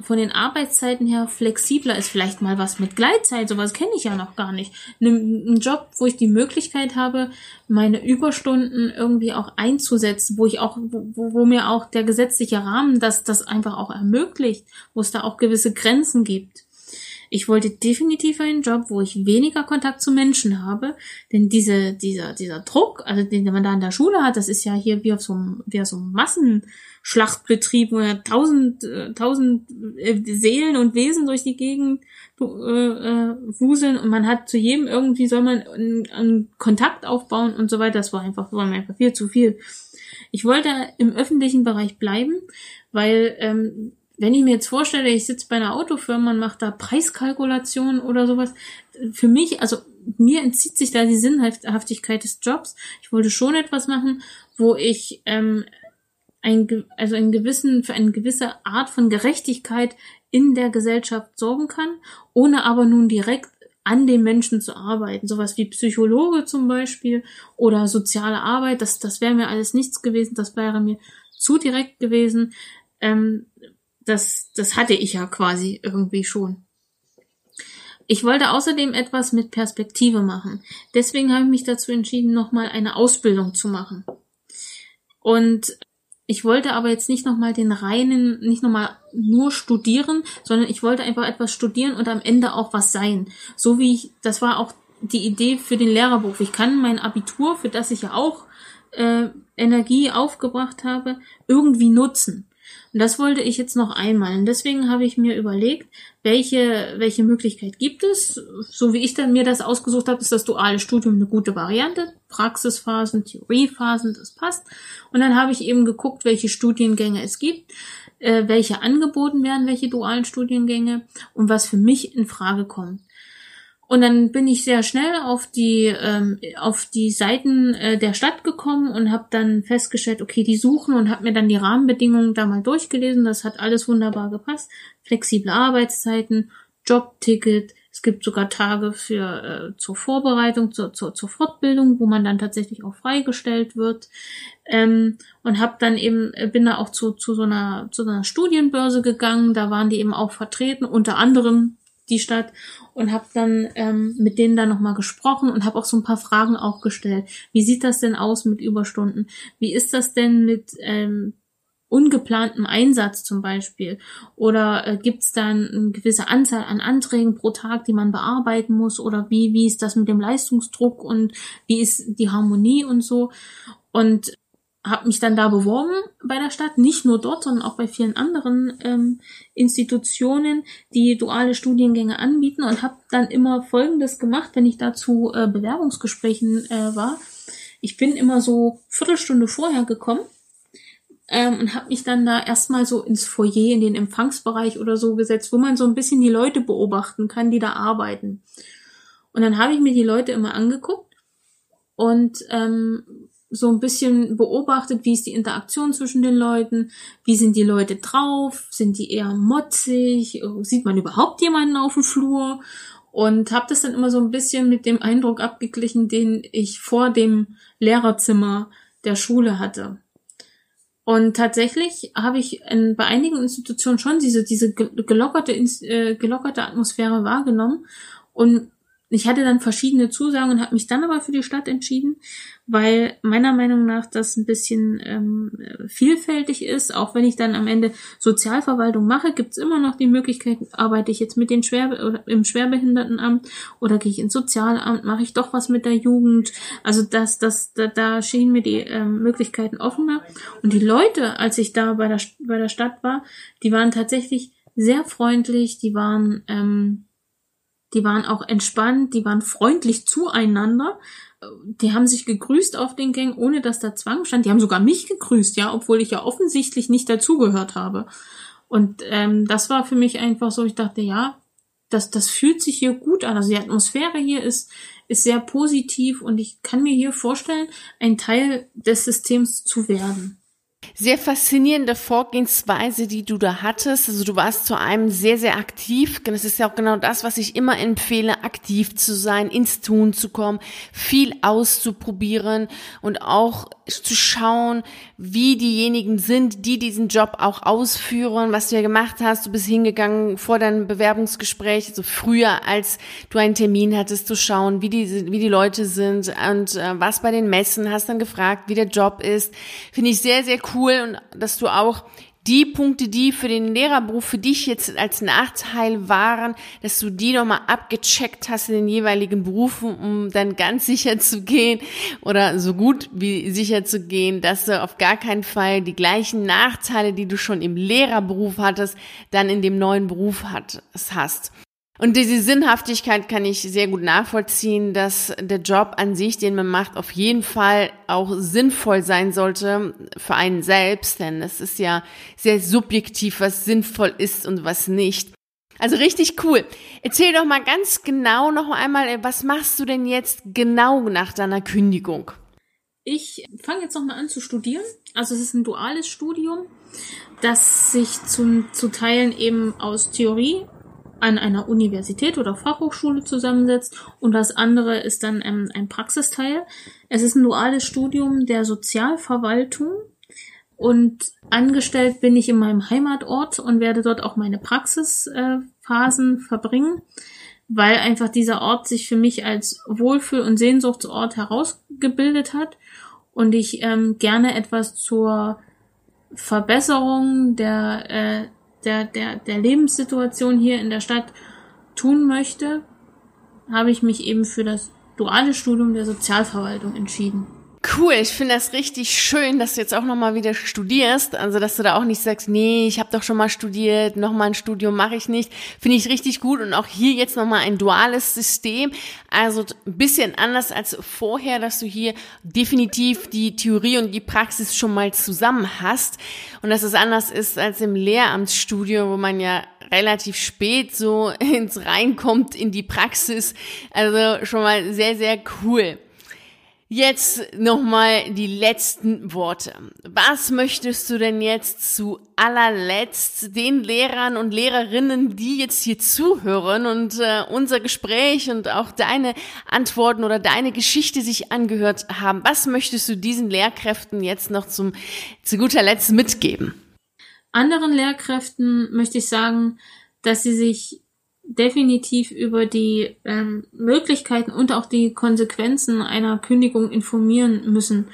von den Arbeitszeiten her flexibler ist. Vielleicht mal was mit Gleitzeit, sowas kenne ich ja noch gar nicht. Ein Job, wo ich die Möglichkeit habe, meine Überstunden irgendwie auch einzusetzen, wo ich auch, wo, wo mir auch der gesetzliche Rahmen das, das einfach auch ermöglicht, wo es da auch gewisse Grenzen gibt. Ich wollte definitiv einen Job, wo ich weniger Kontakt zu Menschen habe, denn diese, dieser, dieser Druck, also den man da in der Schule hat, das ist ja hier wie auf so einem, wie auf so einem Massenschlachtbetrieb, wo ja tausend, äh, tausend äh, Seelen und Wesen durch die Gegend äh, wuseln und man hat zu jedem irgendwie soll man einen, einen Kontakt aufbauen und so weiter. Das war einfach, war mir einfach viel zu viel. Ich wollte im öffentlichen Bereich bleiben, weil ähm, wenn ich mir jetzt vorstelle, ich sitze bei einer Autofirma und mache da Preiskalkulationen oder sowas, für mich, also mir entzieht sich da die Sinnhaftigkeit des Jobs. Ich wollte schon etwas machen, wo ich ähm, ein, also einen gewissen, für eine gewisse Art von Gerechtigkeit in der Gesellschaft sorgen kann, ohne aber nun direkt an den Menschen zu arbeiten. Sowas wie Psychologe zum Beispiel oder soziale Arbeit, das, das wäre mir alles nichts gewesen, das wäre mir zu direkt gewesen. Ähm, das, das hatte ich ja quasi irgendwie schon. Ich wollte außerdem etwas mit Perspektive machen. Deswegen habe ich mich dazu entschieden, nochmal eine Ausbildung zu machen. Und ich wollte aber jetzt nicht nochmal den reinen, nicht nochmal nur studieren, sondern ich wollte einfach etwas studieren und am Ende auch was sein. So wie ich, das war auch die Idee für den Lehrerberuf. Ich kann mein Abitur, für das ich ja auch äh, Energie aufgebracht habe, irgendwie nutzen. Und das wollte ich jetzt noch einmal. Und deswegen habe ich mir überlegt, welche, welche Möglichkeit gibt es. So wie ich dann mir das ausgesucht habe, ist das duale Studium eine gute Variante. Praxisphasen, Theoriephasen, das passt. Und dann habe ich eben geguckt, welche Studiengänge es gibt, äh, welche angeboten werden, welche dualen Studiengänge und was für mich in Frage kommt. Und dann bin ich sehr schnell auf die ähm, auf die Seiten äh, der Stadt gekommen und habe dann festgestellt, okay, die suchen und habe mir dann die Rahmenbedingungen da mal durchgelesen. Das hat alles wunderbar gepasst. Flexible Arbeitszeiten, Jobticket. Es gibt sogar Tage für äh, zur Vorbereitung, zur, zur, zur Fortbildung, wo man dann tatsächlich auch freigestellt wird. Ähm, und habe dann eben äh, bin da auch zu, zu so einer zu so einer Studienbörse gegangen. Da waren die eben auch vertreten, unter anderem die Stadt und habe dann ähm, mit denen dann nochmal gesprochen und habe auch so ein paar Fragen auch gestellt. Wie sieht das denn aus mit Überstunden? Wie ist das denn mit ähm, ungeplantem Einsatz zum Beispiel? Oder äh, gibt es dann eine gewisse Anzahl an Anträgen pro Tag, die man bearbeiten muss? Oder wie, wie ist das mit dem Leistungsdruck und wie ist die Harmonie und so? Und habe mich dann da beworben bei der Stadt, nicht nur dort, sondern auch bei vielen anderen ähm, Institutionen, die duale Studiengänge anbieten und habe dann immer Folgendes gemacht, wenn ich dazu äh, Bewerbungsgesprächen äh, war. Ich bin immer so Viertelstunde vorher gekommen ähm, und habe mich dann da erstmal so ins Foyer, in den Empfangsbereich oder so gesetzt, wo man so ein bisschen die Leute beobachten kann, die da arbeiten. Und dann habe ich mir die Leute immer angeguckt und ähm, so ein bisschen beobachtet, wie ist die Interaktion zwischen den Leuten, wie sind die Leute drauf, sind die eher motzig, sieht man überhaupt jemanden auf dem Flur und habe das dann immer so ein bisschen mit dem Eindruck abgeglichen, den ich vor dem Lehrerzimmer der Schule hatte. Und tatsächlich habe ich in, bei einigen Institutionen schon diese, diese gelockerte, äh, gelockerte Atmosphäre wahrgenommen und ich hatte dann verschiedene Zusagen und habe mich dann aber für die Stadt entschieden, weil meiner Meinung nach das ein bisschen ähm, vielfältig ist. Auch wenn ich dann am Ende Sozialverwaltung mache, gibt's immer noch die Möglichkeit, arbeite ich jetzt mit den Schwer oder im Schwerbehindertenamt oder gehe ich ins Sozialamt, mache ich doch was mit der Jugend. Also das, das, da, da schienen mir die ähm, Möglichkeiten offener. Und die Leute, als ich da bei der, bei der Stadt war, die waren tatsächlich sehr freundlich, die waren ähm, die waren auch entspannt, die waren freundlich zueinander. Die haben sich gegrüßt auf den Gängen, ohne dass da Zwang stand. Die haben sogar mich gegrüßt, ja, obwohl ich ja offensichtlich nicht dazugehört habe. Und ähm, das war für mich einfach so, ich dachte, ja, das, das fühlt sich hier gut an. Also die Atmosphäre hier ist, ist sehr positiv und ich kann mir hier vorstellen, ein Teil des Systems zu werden. Sehr faszinierende Vorgehensweise, die du da hattest. Also du warst zu einem sehr, sehr aktiv. Das ist ja auch genau das, was ich immer empfehle, aktiv zu sein, ins Tun zu kommen, viel auszuprobieren und auch zu schauen, wie diejenigen sind, die diesen Job auch ausführen, was du ja gemacht hast. Du bist hingegangen vor deinem Bewerbungsgespräch, also früher, als du einen Termin hattest, zu schauen, wie die, wie die Leute sind und äh, was bei den Messen, hast dann gefragt, wie der Job ist. Finde ich sehr, sehr cool und dass du auch die Punkte, die für den Lehrerberuf für dich jetzt als Nachteil waren, dass du die nochmal abgecheckt hast in den jeweiligen Berufen, um dann ganz sicher zu gehen oder so gut wie sicher zu gehen, dass du auf gar keinen Fall die gleichen Nachteile, die du schon im Lehrerberuf hattest, dann in dem neuen Beruf hast. Und diese Sinnhaftigkeit kann ich sehr gut nachvollziehen, dass der Job an sich, den man macht, auf jeden Fall auch sinnvoll sein sollte für einen selbst, denn es ist ja sehr subjektiv, was sinnvoll ist und was nicht. Also richtig cool. Erzähl doch mal ganz genau noch einmal, was machst du denn jetzt genau nach deiner Kündigung? Ich fange jetzt noch mal an zu studieren. Also es ist ein duales Studium, das sich zum, zu Teilen eben aus Theorie an einer Universität oder Fachhochschule zusammensetzt und das andere ist dann ähm, ein Praxisteil. Es ist ein duales Studium der Sozialverwaltung und angestellt bin ich in meinem Heimatort und werde dort auch meine Praxisphasen äh, verbringen. weil einfach dieser Ort sich für mich als Wohlfühl- und Sehnsuchtsort herausgebildet hat und ich ähm, gerne etwas zur Verbesserung der, äh, der, der, der Lebenssituation hier in der Stadt tun möchte, habe ich mich eben für das duale Studium der Sozialverwaltung entschieden. Cool, ich finde das richtig schön, dass du jetzt auch nochmal wieder studierst. Also, dass du da auch nicht sagst, nee, ich habe doch schon mal studiert, nochmal ein Studium mache ich nicht. Finde ich richtig gut. Und auch hier jetzt nochmal ein duales System. Also ein bisschen anders als vorher, dass du hier definitiv die Theorie und die Praxis schon mal zusammen hast. Und dass es anders ist als im Lehramtsstudium, wo man ja relativ spät so *laughs* ins Reinkommt in die Praxis. Also schon mal sehr, sehr cool. Jetzt nochmal die letzten Worte. Was möchtest du denn jetzt zu allerletzt den Lehrern und Lehrerinnen, die jetzt hier zuhören und äh, unser Gespräch und auch deine Antworten oder deine Geschichte sich angehört haben, was möchtest du diesen Lehrkräften jetzt noch zum, zu guter Letzt mitgeben? Anderen Lehrkräften möchte ich sagen, dass sie sich definitiv über die ähm, Möglichkeiten und auch die Konsequenzen einer Kündigung informieren müssen.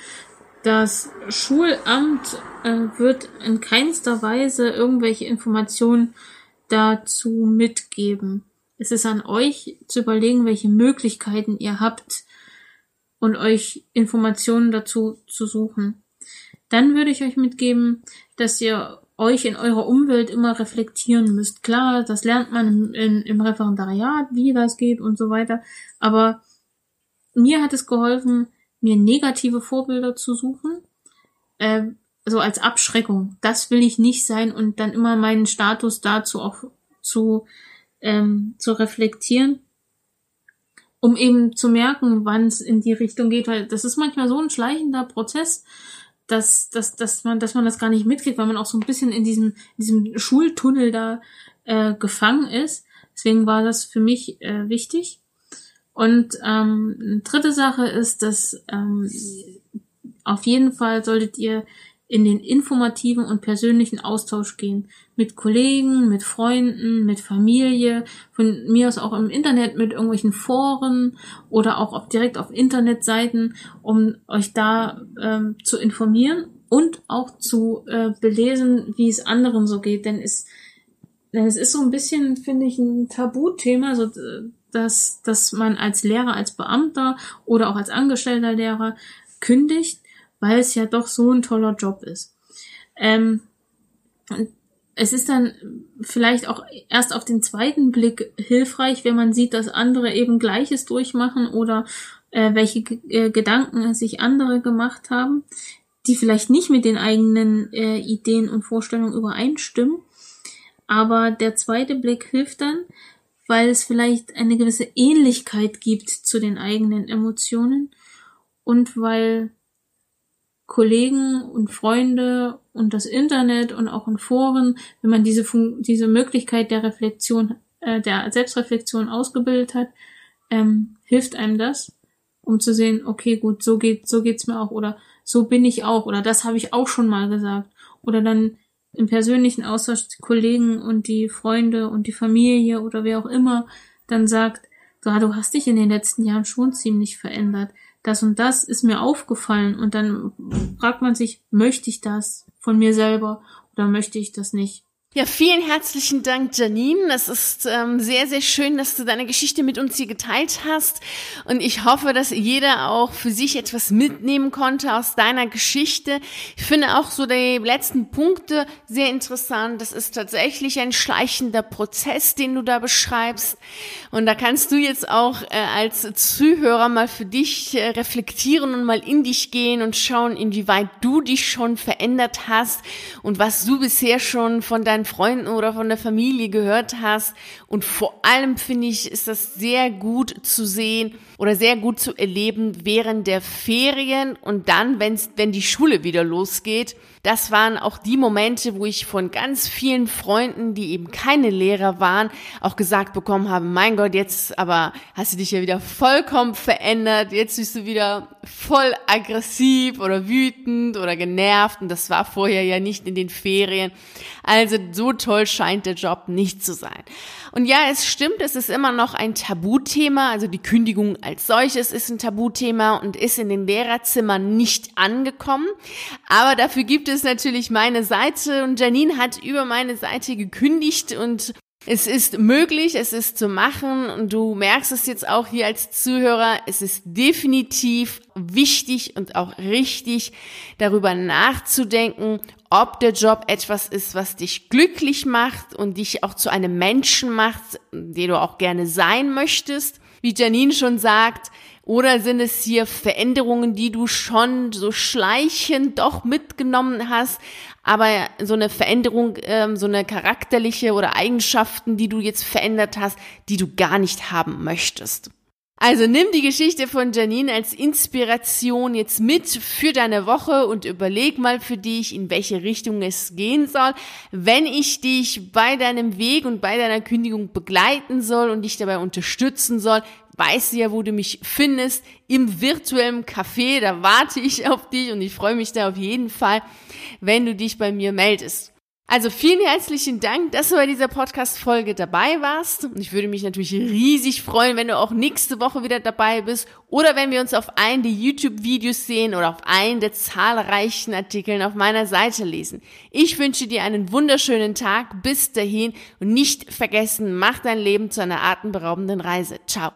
Das Schulamt äh, wird in keinster Weise irgendwelche Informationen dazu mitgeben. Es ist an euch zu überlegen, welche Möglichkeiten ihr habt und euch Informationen dazu zu suchen. Dann würde ich euch mitgeben, dass ihr euch in eurer Umwelt immer reflektieren müsst. Klar, das lernt man im, in, im Referendariat, wie das geht und so weiter. Aber mir hat es geholfen, mir negative Vorbilder zu suchen. Äh, so als Abschreckung. Das will ich nicht sein und dann immer meinen Status dazu auch zu, ähm, zu reflektieren. Um eben zu merken, wann es in die Richtung geht, weil das ist manchmal so ein schleichender Prozess dass, dass, dass, man, dass man das gar nicht mitkriegt, weil man auch so ein bisschen in diesem, in diesem Schultunnel da äh, gefangen ist. Deswegen war das für mich äh, wichtig. Und ähm, eine dritte Sache ist, dass ähm, auf jeden Fall solltet ihr in den informativen und persönlichen Austausch gehen. Mit Kollegen, mit Freunden, mit Familie, von mir aus auch im Internet mit irgendwelchen Foren oder auch direkt auf Internetseiten, um euch da ähm, zu informieren und auch zu äh, belesen, wie es anderen so geht. Denn es, denn es ist so ein bisschen, finde ich, ein Tabuthema, so, dass, dass man als Lehrer, als Beamter oder auch als angestellter Lehrer kündigt weil es ja doch so ein toller Job ist. Ähm, es ist dann vielleicht auch erst auf den zweiten Blick hilfreich, wenn man sieht, dass andere eben Gleiches durchmachen oder äh, welche äh, Gedanken sich andere gemacht haben, die vielleicht nicht mit den eigenen äh, Ideen und Vorstellungen übereinstimmen. Aber der zweite Blick hilft dann, weil es vielleicht eine gewisse Ähnlichkeit gibt zu den eigenen Emotionen und weil Kollegen und Freunde und das Internet und auch in Foren, wenn man diese Fun diese Möglichkeit der Reflexion, äh, der Selbstreflexion ausgebildet hat, ähm, hilft einem das, um zu sehen, okay, gut, so geht, so geht's mir auch oder so bin ich auch oder das habe ich auch schon mal gesagt. Oder dann im persönlichen Austausch die Kollegen und die Freunde und die Familie oder wer auch immer dann sagt, du hast dich in den letzten Jahren schon ziemlich verändert das und das ist mir aufgefallen und dann fragt man sich, möchte ich das von mir selber oder möchte ich das nicht? Ja, vielen herzlichen Dank, Janine. Es ist ähm, sehr, sehr schön, dass du deine Geschichte mit uns hier geteilt hast. Und ich hoffe, dass jeder auch für sich etwas mitnehmen konnte aus deiner Geschichte. Ich finde auch so die letzten Punkte sehr interessant. Das ist tatsächlich ein schleichender Prozess, den du da beschreibst. Und da kannst du jetzt auch äh, als Zuhörer mal für dich äh, reflektieren und mal in dich gehen und schauen, inwieweit du dich schon verändert hast und was du bisher schon von deinen deinen Freunden oder von der Familie gehört hast. Und vor allem finde ich, ist das sehr gut zu sehen oder sehr gut zu erleben während der Ferien und dann, wenn's, wenn die Schule wieder losgeht. Das waren auch die Momente, wo ich von ganz vielen Freunden, die eben keine Lehrer waren, auch gesagt bekommen habe, mein Gott, jetzt aber hast du dich ja wieder vollkommen verändert, jetzt bist du wieder voll aggressiv oder wütend oder genervt und das war vorher ja nicht in den Ferien. Also so toll scheint der Job nicht zu sein. Und ja, es stimmt, es ist immer noch ein Tabuthema, also die Kündigung als solches ist ein Tabuthema und ist in den Lehrerzimmern nicht angekommen. Aber dafür gibt es natürlich meine Seite und Janine hat über meine Seite gekündigt und es ist möglich, es ist zu machen. Und du merkst es jetzt auch hier als Zuhörer, es ist definitiv wichtig und auch richtig, darüber nachzudenken, ob der Job etwas ist, was dich glücklich macht und dich auch zu einem Menschen macht, der du auch gerne sein möchtest. Wie Janine schon sagt, oder sind es hier Veränderungen, die du schon so schleichend doch mitgenommen hast, aber so eine Veränderung, ähm, so eine charakterliche oder Eigenschaften, die du jetzt verändert hast, die du gar nicht haben möchtest. Also nimm die Geschichte von Janine als Inspiration jetzt mit für deine Woche und überleg mal für dich, in welche Richtung es gehen soll. Wenn ich dich bei deinem Weg und bei deiner Kündigung begleiten soll und dich dabei unterstützen soll, weißt du ja, wo du mich findest, im virtuellen Café, da warte ich auf dich und ich freue mich da auf jeden Fall, wenn du dich bei mir meldest. Also vielen herzlichen Dank, dass du bei dieser Podcast-Folge dabei warst. Und ich würde mich natürlich riesig freuen, wenn du auch nächste Woche wieder dabei bist oder wenn wir uns auf einen der YouTube-Videos sehen oder auf einen der zahlreichen Artikeln auf meiner Seite lesen. Ich wünsche dir einen wunderschönen Tag. Bis dahin und nicht vergessen, mach dein Leben zu einer atemberaubenden Reise. Ciao.